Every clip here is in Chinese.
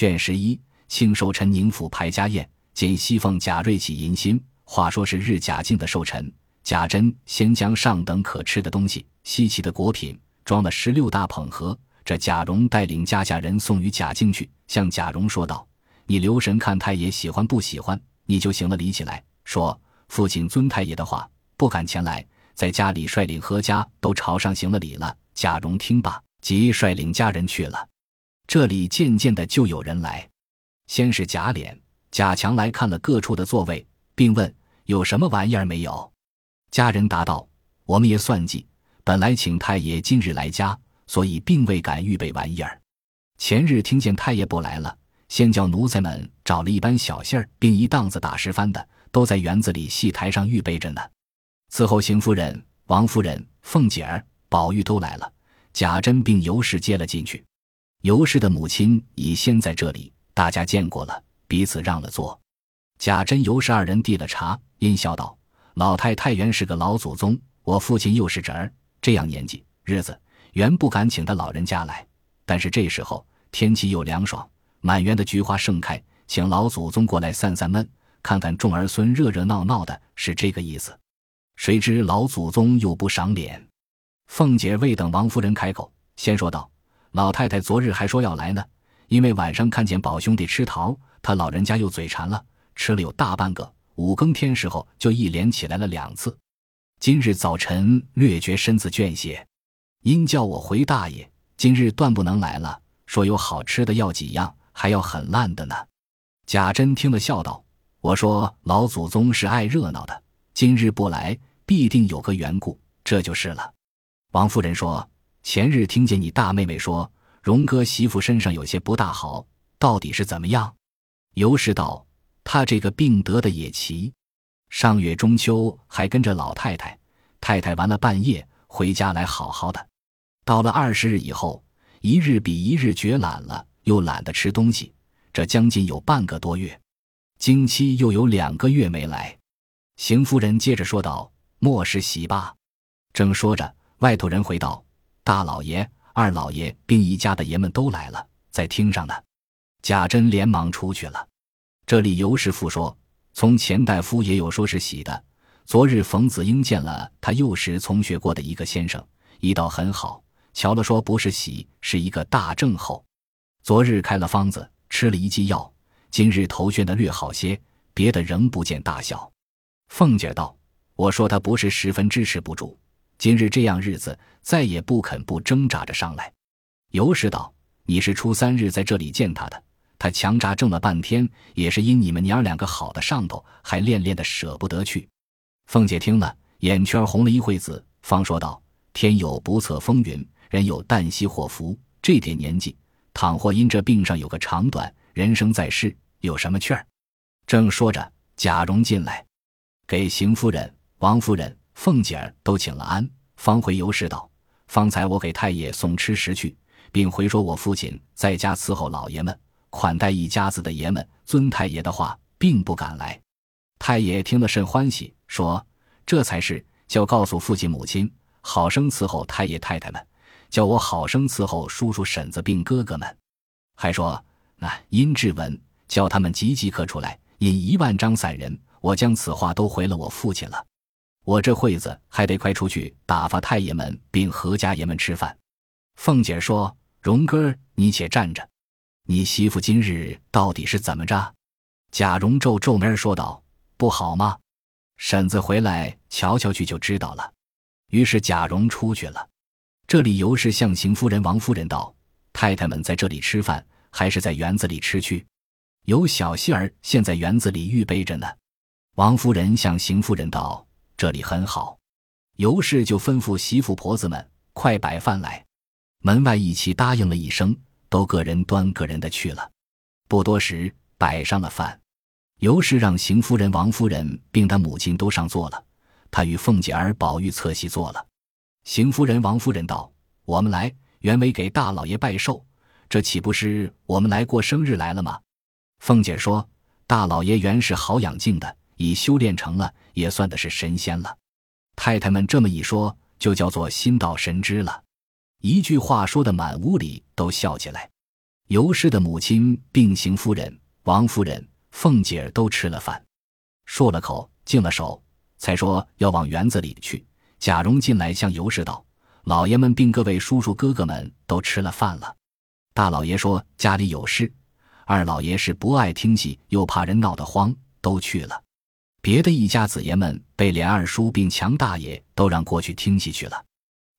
卷十一，庆寿辰宁府排家宴，见西凤贾瑞起迎新。话说是日贾敬的寿辰，贾珍先将上等可吃的东西、稀奇的果品装了十六大捧盒，这贾蓉带领家下人送与贾敬去，向贾蓉说道：“你留神看太爷喜欢不喜欢，你就行了礼起来。说父亲尊太爷的话，不敢前来，在家里率领何家都朝上行了礼了。”贾蓉听罢，即率领家人去了。这里渐渐的就有人来，先是贾琏、贾强来看了各处的座位，并问有什么玩意儿没有。家人答道：“我们也算计，本来请太爷今日来家，所以并未敢预备玩意儿。前日听见太爷不来了，先叫奴才们找了一班小戏儿，并一档子打十番的，都在园子里戏台上预备着呢。伺候邢夫人、王夫人、凤姐儿、宝玉都来了，贾珍并尤氏接了进去。”尤氏的母亲已先在这里，大家见过了，彼此让了座。贾珍、尤氏二人递了茶，阴笑道：“老太太原是个老祖宗，我父亲又是侄儿，这样年纪日子，原不敢请他老人家来。但是这时候天气又凉爽，满园的菊花盛开，请老祖宗过来散散闷，看看众儿孙热热闹闹的，是这个意思。谁知老祖宗又不赏脸。”凤姐未等王夫人开口，先说道。老太太昨日还说要来呢，因为晚上看见宝兄弟吃桃，他老人家又嘴馋了，吃了有大半个。五更天时候就一连起来了两次。今日早晨略觉身子倦些，因叫我回大爷，今日断不能来了，说有好吃的要几样，还要很烂的呢。贾珍听了笑道：“我说老祖宗是爱热闹的，今日不来，必定有个缘故，这就是了。”王夫人说。前日听见你大妹妹说，荣哥媳妇身上有些不大好，到底是怎么样？尤氏道：“她这个病得的也奇，上月中秋还跟着老太太，太太玩了半夜回家来好好的，到了二十日以后，一日比一日觉懒了，又懒得吃东西，这将近有半个多月，经期又有两个月没来。”邢夫人接着说道：“莫是喜吧？”正说着，外头人回道。大老爷、二老爷并一家的爷们都来了，在厅上呢。贾珍连忙出去了。这里尤师傅说，从钱大夫也有说是喜的。昨日冯子英见了他幼时从学过的一个先生，医道很好。瞧了说不是喜，是一个大症候。昨日开了方子，吃了一剂药，今日头眩的略好些，别的仍不见大效。凤姐道：“我说他不是十分支持不住。”今日这样日子，再也不肯不挣扎着上来。尤氏道：“你是初三日在这里见他的，他强扎挣了半天，也是因你们娘儿两个好的上头，还恋恋的舍不得去。”凤姐听了，眼圈红了一会子，方说道：“天有不测风云，人有旦夕祸福。这点年纪，倘或因这病上有个长短，人生在世有什么趣儿？”正说着，贾蓉进来，给邢夫人、王夫人。凤姐儿都请了安，方回尤氏道：“方才我给太爷送吃食去，并回说我父亲在家伺候老爷们，款待一家子的爷们，尊太爷的话，并不敢来。太爷听了甚欢喜，说这才是叫告诉父亲母亲，好生伺候太爷太太们，叫我好生伺候叔叔婶子并哥哥们，还说那殷志文叫他们即即刻出来，引一万张散人，我将此话都回了我父亲了。”我这会子还得快出去打发太爷们并何家爷们吃饭。凤姐说：“荣哥，你且站着。你媳妇今日到底是怎么着？”贾蓉皱皱眉说道：“不好吗？婶子回来瞧瞧去就知道了。”于是贾蓉出去了。这里尤氏向邢夫人、王夫人道：“太太们在这里吃饭，还是在园子里吃去？有小戏儿现在园子里预备着呢。”王夫人向邢夫人道。这里很好，尤氏就吩咐媳妇婆子们快摆饭来。门外一起答应了一声，都个人端个人的去了。不多时，摆上了饭。尤氏让邢夫人、王夫人并她母亲都上座了，她与凤姐儿、宝玉侧席坐了。邢夫人、王夫人道：“我们来原为给大老爷拜寿，这岂不是我们来过生日来了吗？”凤姐说：“大老爷原是好养静的。”已修炼成了，也算的是神仙了。太太们这么一说，就叫做心到神知了。一句话说的满屋里都笑起来。尤氏的母亲病邢夫人、王夫人、凤姐儿都吃了饭，漱了口，净了手，才说要往园子里去。贾蓉进来向尤氏道：“老爷们并各位叔叔哥哥们都吃了饭了。大老爷说家里有事，二老爷是不爱听戏，又怕人闹得慌，都去了。别的一家子爷们被连二叔并强大爷都让过去听戏去了。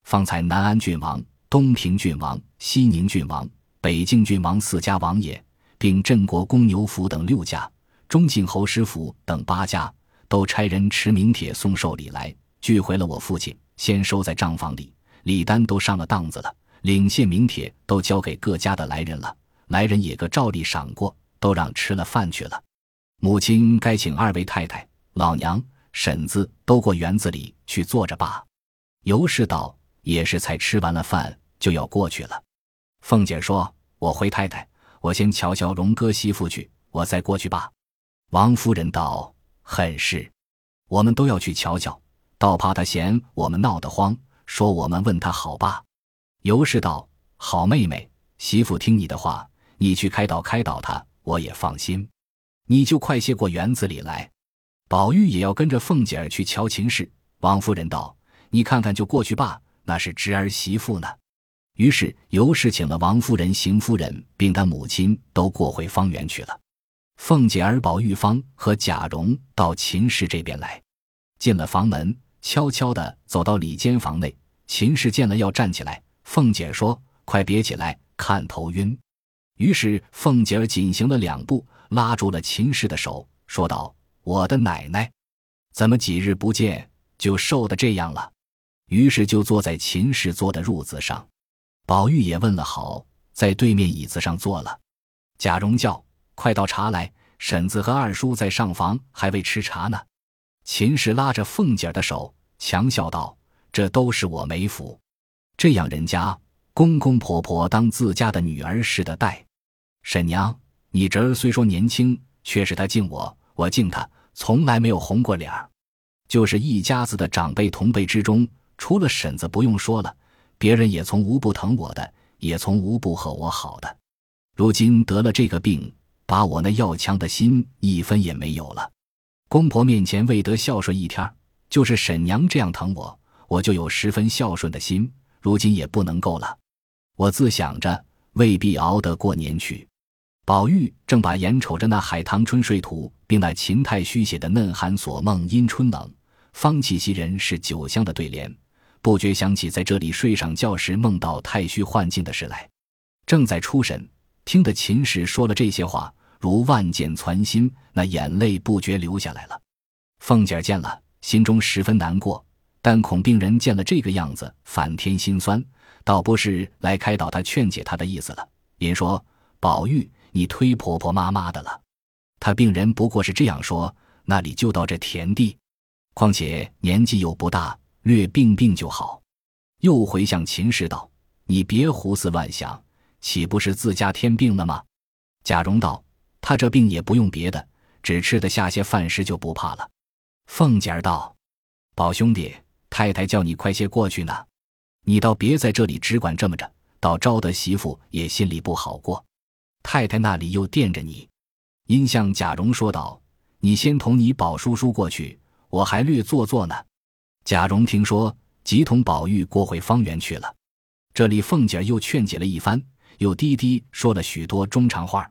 方才南安郡王、东平郡王、西宁郡王。”北境郡王四家王爷，并镇国公牛府等六家，中靖侯师府等八家，都差人持名帖送寿礼来，聚回了我父亲，先收在账房里。礼单都上了当子了，领谢名帖都交给各家的来人了，来人也个照例赏过，都让吃了饭去了。母亲该请二位太太、老娘、婶子都过园子里去坐着罢。尤氏道：“也是才吃完了饭，就要过去了。”凤姐说：“我回太太，我先瞧瞧荣哥媳妇去，我再过去吧。”王夫人道：“很是，我们都要去瞧瞧，倒怕他嫌我们闹得慌，说我们问他好吧。”尤氏道：“好妹妹，媳妇听你的话，你去开导开导他，我也放心。你就快些过园子里来。”宝玉也要跟着凤姐儿去瞧秦氏。王夫人道：“你看看就过去罢，那是侄儿媳妇呢。”于是尤氏请了王夫人、邢夫人，并她母亲都过回方圆去了。凤姐儿、宝玉芳和贾蓉到秦氏这边来，进了房门，悄悄地走到里间房内。秦氏见了，要站起来。凤姐说：“快别起来，看头晕。”于是凤姐儿紧行了两步，拉住了秦氏的手，说道：“我的奶奶，怎么几日不见就瘦的这样了？”于是就坐在秦氏坐的褥子上。宝玉也问了好，在对面椅子上坐了。贾蓉叫：“快倒茶来，婶子和二叔在上房还未吃茶呢。”秦氏拉着凤姐的手，强笑道：“这都是我没福，这样人家公公婆婆当自家的女儿似的待。婶娘，你侄儿虽说年轻，却是他敬我，我敬他，从来没有红过脸儿。就是一家子的长辈同辈之中，除了婶子不用说了。”别人也从无不疼我的，也从无不和我好的。如今得了这个病，把我那要强的心一分也没有了。公婆面前未得孝顺一天，就是婶娘这样疼我，我就有十分孝顺的心。如今也不能够了。我自想着未必熬得过年去。宝玉正把眼瞅着那《海棠春睡图》，并那秦太虚写的“嫩寒锁梦因春冷，方气袭人是酒香”的对联。不觉想起在这里睡上觉时梦到太虚幻境的事来，正在出神，听得秦氏说了这些话，如万箭攒心，那眼泪不觉流下来了。凤姐见了，心中十分难过，但恐病人见了这个样子，反添心酸，倒不是来开导他、劝解他的意思了。因说：“宝玉，你忒婆婆妈妈的了。他病人不过是这样说，那里就到这田地，况且年纪又不大。”略病病就好，又回向秦氏道：“你别胡思乱想，岂不是自家添病了吗？”贾蓉道：“他这病也不用别的，只吃得下些饭食就不怕了。”凤姐儿道：“宝兄弟，太太叫你快些过去呢，你倒别在这里只管这么着，倒招得媳妇也心里不好过。太太那里又惦着你。”因向贾蓉说道：“你先同你宝叔叔过去，我还略坐坐呢。”贾蓉听说，即同宝玉过回方圆去了。这里凤姐又劝解了一番，又低低说了许多中长话。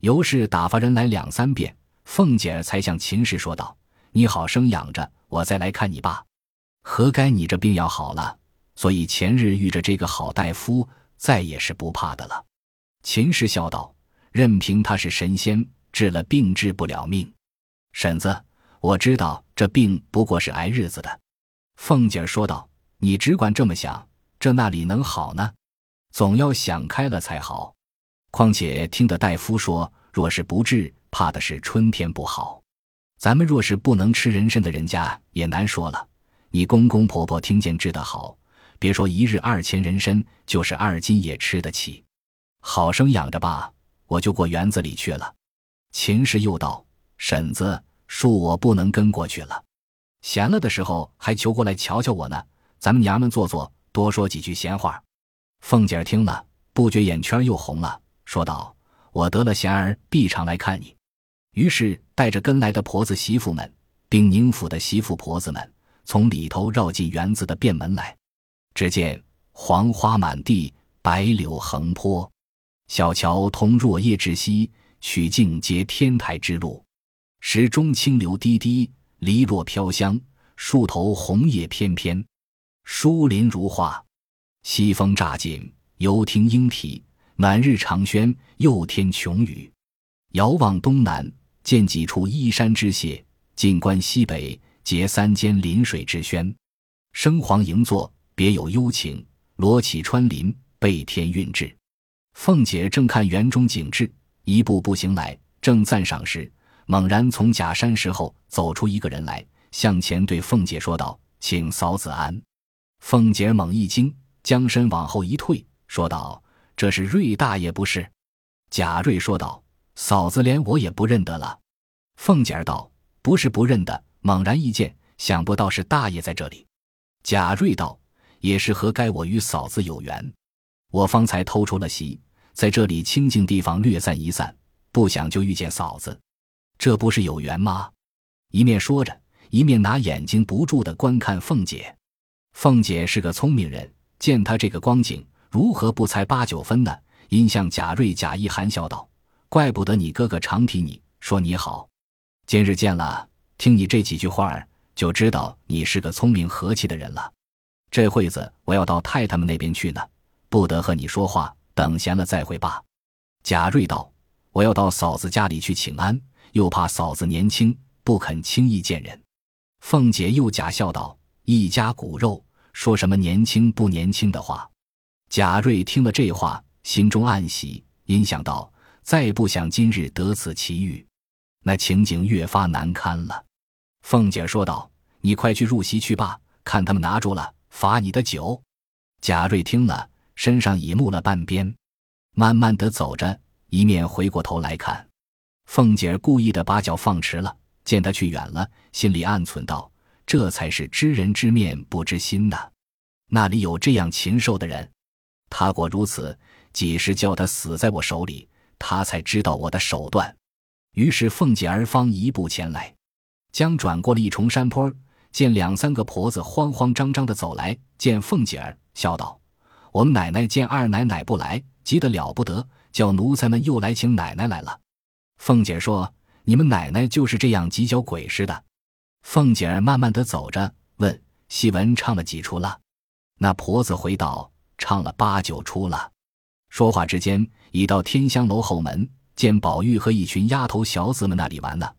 尤氏打发人来两三遍，凤姐才向秦氏说道：“你好生养着，我再来看你爸。何该你这病要好了，所以前日遇着这个好大夫，再也是不怕的了。”秦氏笑道：“任凭他是神仙，治了病治不了命。婶子，我知道这病不过是挨日子的。”凤姐说道：“你只管这么想，这那里能好呢？总要想开了才好。况且听得大夫说，若是不治，怕的是春天不好。咱们若是不能吃人参的人家，也难说了。你公公婆婆听见治得好，别说一日二钱人参，就是二斤也吃得起。好生养着吧，我就过园子里去了。”秦氏又道：“婶子，恕我不能跟过去了。”闲了的时候还求过来瞧瞧我呢，咱们娘们坐坐，多说几句闲话。凤姐儿听了，不觉眼圈又红了，说道：“我得了闲儿，必常来看你。”于是带着跟来的婆子媳妇们，并宁府的媳妇婆子们，从里头绕进园子的便门来。只见黄花满地，白柳横坡，小桥通若叶之溪，曲径接天台之路。石中清流滴滴，梨落飘香；树头红叶翩翩，疏林如画。西风乍紧，犹听莺啼；暖日长轩，又添琼宇。遥望东南，见几处依山之榭；近观西北，结三间临水之轩。生黄迎坐，别有幽情；罗绮穿林，倍添韵致。凤姐正看园中景致，一步步行来，正赞赏时。猛然从假山石后走出一个人来，向前对凤姐说道：“请嫂子安。”凤姐猛一惊，将身往后一退，说道：“这是瑞大爷不是？”贾瑞说道：“嫂子连我也不认得了。”凤姐儿道：“不是不认得，猛然一见，想不到是大爷在这里。”贾瑞道：“也是何该我与嫂子有缘？我方才偷出了席，在这里清静地方略散一散，不想就遇见嫂子。”这不是有缘吗？一面说着，一面拿眼睛不住的观看凤姐。凤姐是个聪明人，见他这个光景，如何不猜八九分呢？因向贾瑞假意含笑道：“怪不得你哥哥常提你说你好，今日见了，听你这几句话儿，就知道你是个聪明和气的人了。这会子我要到太太们那边去呢，不得和你说话，等闲了再会罢。”贾瑞道：“我要到嫂子家里去请安。”又怕嫂子年轻，不肯轻易见人。凤姐又假笑道：“一家骨肉，说什么年轻不年轻的话？”贾瑞听了这话，心中暗喜，因想到再不想今日得此奇遇，那情景越发难堪了。凤姐说道：“你快去入席去罢，看他们拿住了，罚你的酒。”贾瑞听了，身上已木了半边，慢慢的走着，一面回过头来看。凤姐儿故意的把脚放迟了，见他去远了，心里暗忖道：“这才是知人知面不知心呐！那里有这样禽兽的人？他果如此，几时叫他死在我手里，他才知道我的手段。”于是凤姐儿方一步前来，将转过了一重山坡，见两三个婆子慌慌张张的走来，见凤姐儿，笑道：“我们奶奶见二奶奶不来，急得了不得，叫奴才们又来请奶奶来了。”凤姐说：“你们奶奶就是这样急脚鬼似的。”凤姐儿慢慢的走着，问：“戏文唱了几出了？”那婆子回道：“唱了八九出了。”说话之间，已到天香楼后门，见宝玉和一群丫头小子们那里玩呢。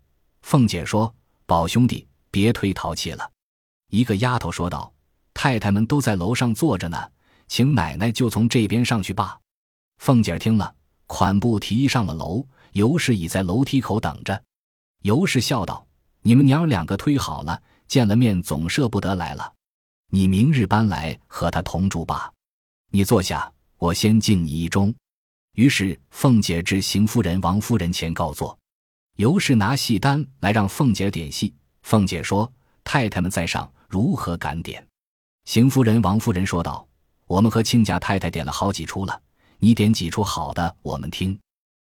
凤姐说：“宝兄弟，别忒淘气了。”一个丫头说道：“太太们都在楼上坐着呢，请奶奶就从这边上去罢。”凤姐听了，款步提上了楼。尤氏已在楼梯口等着，尤氏笑道：“你们娘两个推好了，见了面总舍不得来了。你明日搬来和他同住吧。你坐下，我先敬你一盅。”于是凤姐至邢夫人、王夫人前告座。尤氏拿戏单来让凤姐点戏。凤姐说：“太太们在上，如何敢点？”邢夫人、王夫人说道：“我们和亲家太太点了好几出了，你点几出好的，我们听。”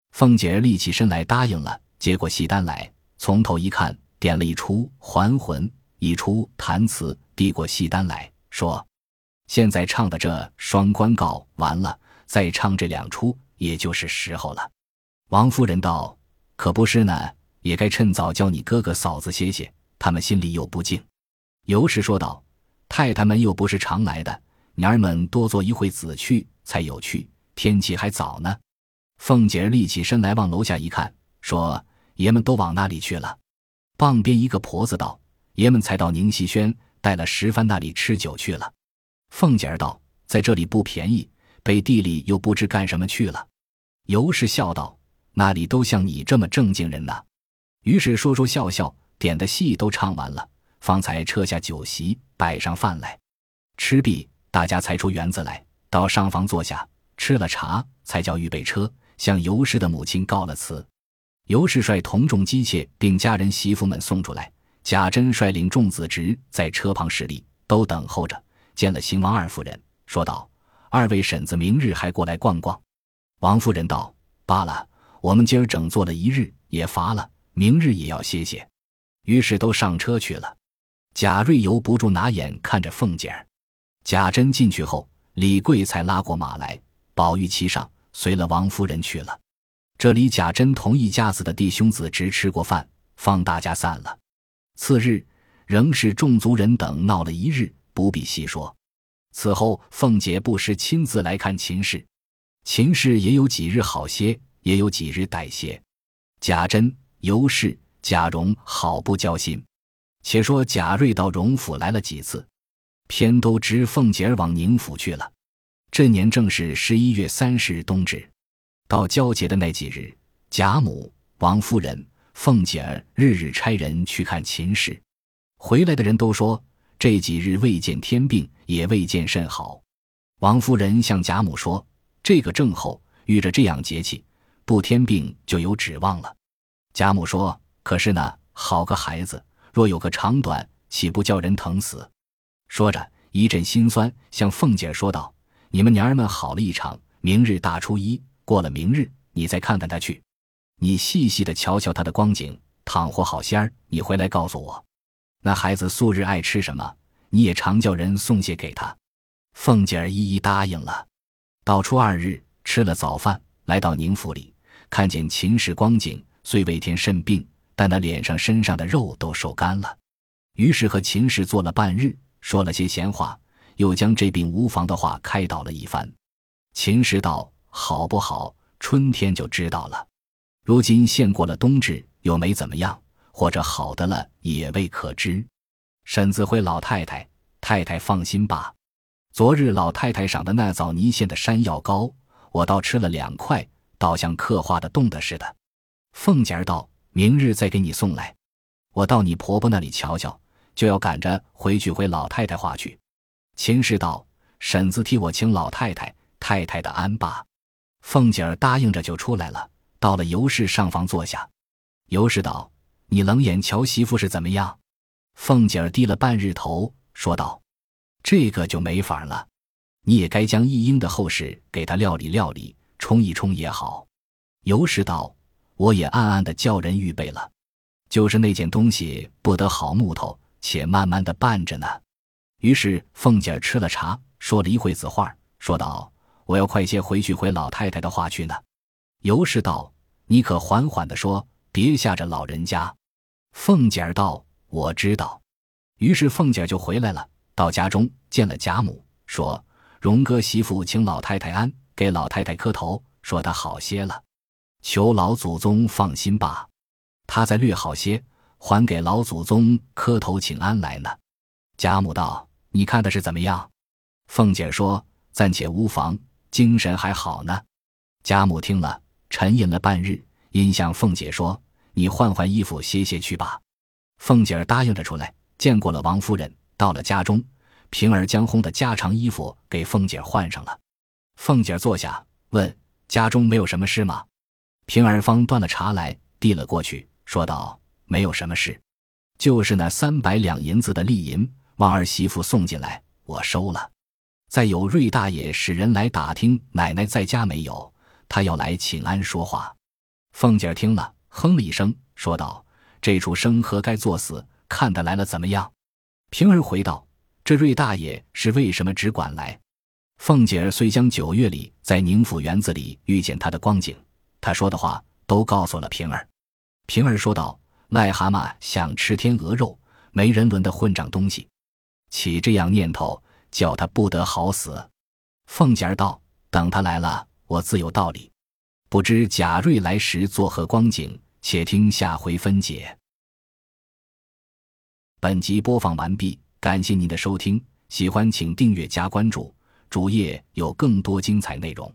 凤姐儿立起身来答应了，接过戏单来，从头一看，点了一出《还魂》，一出弹词，递过戏单来说：“现在唱的这双关告完了，再唱这两出，也就是时候了。”王夫人道：“可不是呢，也该趁早叫你哥哥嫂子歇歇，他们心里又不静。”尤氏说道：“太太们又不是常来的，娘儿们多坐一会子去才有趣，天气还早呢。”凤姐儿立起身来，往楼下一看，说：“爷们都往那里去了？”傍边一个婆子道：“爷们才到宁熙轩，带了石帆那里吃酒去了。”凤姐儿道：“在这里不便宜，背地里又不知干什么去了。”尤氏笑道：“那里都像你这么正经人呢。”于是说说笑笑，点的戏都唱完了，方才撤下酒席，摆上饭来。吃毕，大家才出园子来，到上房坐下，吃了茶，才叫预备车。向尤氏的母亲告了辞，尤氏率同众姬妾并家人媳妇们送出来，贾珍率领众子侄在车旁侍立，都等候着。见了邢王二夫人，说道：“二位婶子明日还过来逛逛。”王夫人道：“罢了，我们今儿整坐了一日，也乏了，明日也要歇歇。于是都上车去了。贾瑞由不住拿眼看着凤姐儿。贾珍进去后，李贵才拉过马来，宝玉骑上，随了王夫人去了。这里贾珍同一家子的弟兄子侄吃过饭，放大家散了。次日仍是众族人等闹了一日，不必细说。此后凤姐不时亲自来看秦氏，秦氏也有几日好些，也有几日歹些。贾珍、尤氏、贾蓉好不交心。且说贾瑞到荣府来了几次，偏都知凤姐儿往宁府去了。这年正是十一月三十日冬至。到交节的那几日，贾母、王夫人、凤姐儿日日差人去看秦氏，回来的人都说这几日未见天病，也未见甚好。王夫人向贾母说：“这个症候遇着这样节气，不添病就有指望了。”贾母说：“可是呢，好个孩子，若有个长短，岂不叫人疼死？”说着一阵心酸，向凤姐说道：“你们娘儿们好了一场，明日大初一。”过了明日，你再看看他去，你细细的瞧瞧他的光景。倘或好仙儿，你回来告诉我。那孩子素日爱吃什么，你也常叫人送些给他。凤姐儿一一答应了。到初二日，吃了早饭，来到宁府里，看见秦氏光景，虽未添甚病，但那脸上身上的肉都瘦干了。于是和秦氏坐了半日，说了些闲话，又将这病无妨的话开导了一番。秦氏道。好不好？春天就知道了。如今现过了冬至，又没怎么样，或者好的了，也未可知。婶子回老太太，太太放心吧。昨日老太太赏的那枣泥馅的山药糕，我倒吃了两块，倒像刻画的冻的似的。凤姐儿道：“明日再给你送来，我到你婆婆那里瞧瞧，就要赶着回去回老太太话去。”秦氏道：“婶子替我请老太太太太的安吧。”凤姐儿答应着就出来了，到了尤氏上房坐下。尤氏道：“你冷眼瞧媳妇是怎么样？”凤姐儿低了半日头，说道：“这个就没法了，你也该将一英的后事给她料理料理，冲一冲也好。”尤氏道：“我也暗暗的叫人预备了，就是那件东西不得好木头，且慢慢的办着呢。”于是凤姐儿吃了茶，说了一会子话，说道。我要快些回去回老太太的话去呢。尤氏道：“你可缓缓的说，别吓着老人家。”凤姐儿道：“我知道。”于是凤姐儿就回来了，到家中见了贾母，说：“荣哥媳妇请老太太安，给老太太磕头，说她好些了，求老祖宗放心吧。她再略好些，还给老祖宗磕头请安来呢。”贾母道：“你看的是怎么样？”凤姐说：“暂且无妨。”精神还好呢，贾母听了，沉吟了半日，因向凤姐说：“你换换衣服，歇歇去吧。”凤姐儿答应着出来，见过了王夫人。到了家中，平儿将烘的家常衣服给凤姐儿换上了。凤姐儿坐下，问：“家中没有什么事吗？”平儿方端了茶来，递了过去，说道：“没有什么事，就是那三百两银子的利银，望儿媳妇送进来，我收了。”再有瑞大爷使人来打听奶奶在家没有，他要来请安说话。凤姐儿听了，哼了一声，说道：“这畜生何该作死？看他来了怎么样？”平儿回道：“这瑞大爷是为什么只管来？”凤姐儿虽将九月里在宁府园子里遇见他的光景，他说的话都告诉了平儿。平儿说道：“癞蛤蟆想吃天鹅肉，没人伦的混账东西，起这样念头。”叫他不得好死。凤姐儿道：“等他来了，我自有道理。不知贾瑞来时作何光景？且听下回分解。”本集播放完毕，感谢您的收听，喜欢请订阅加关注，主页有更多精彩内容。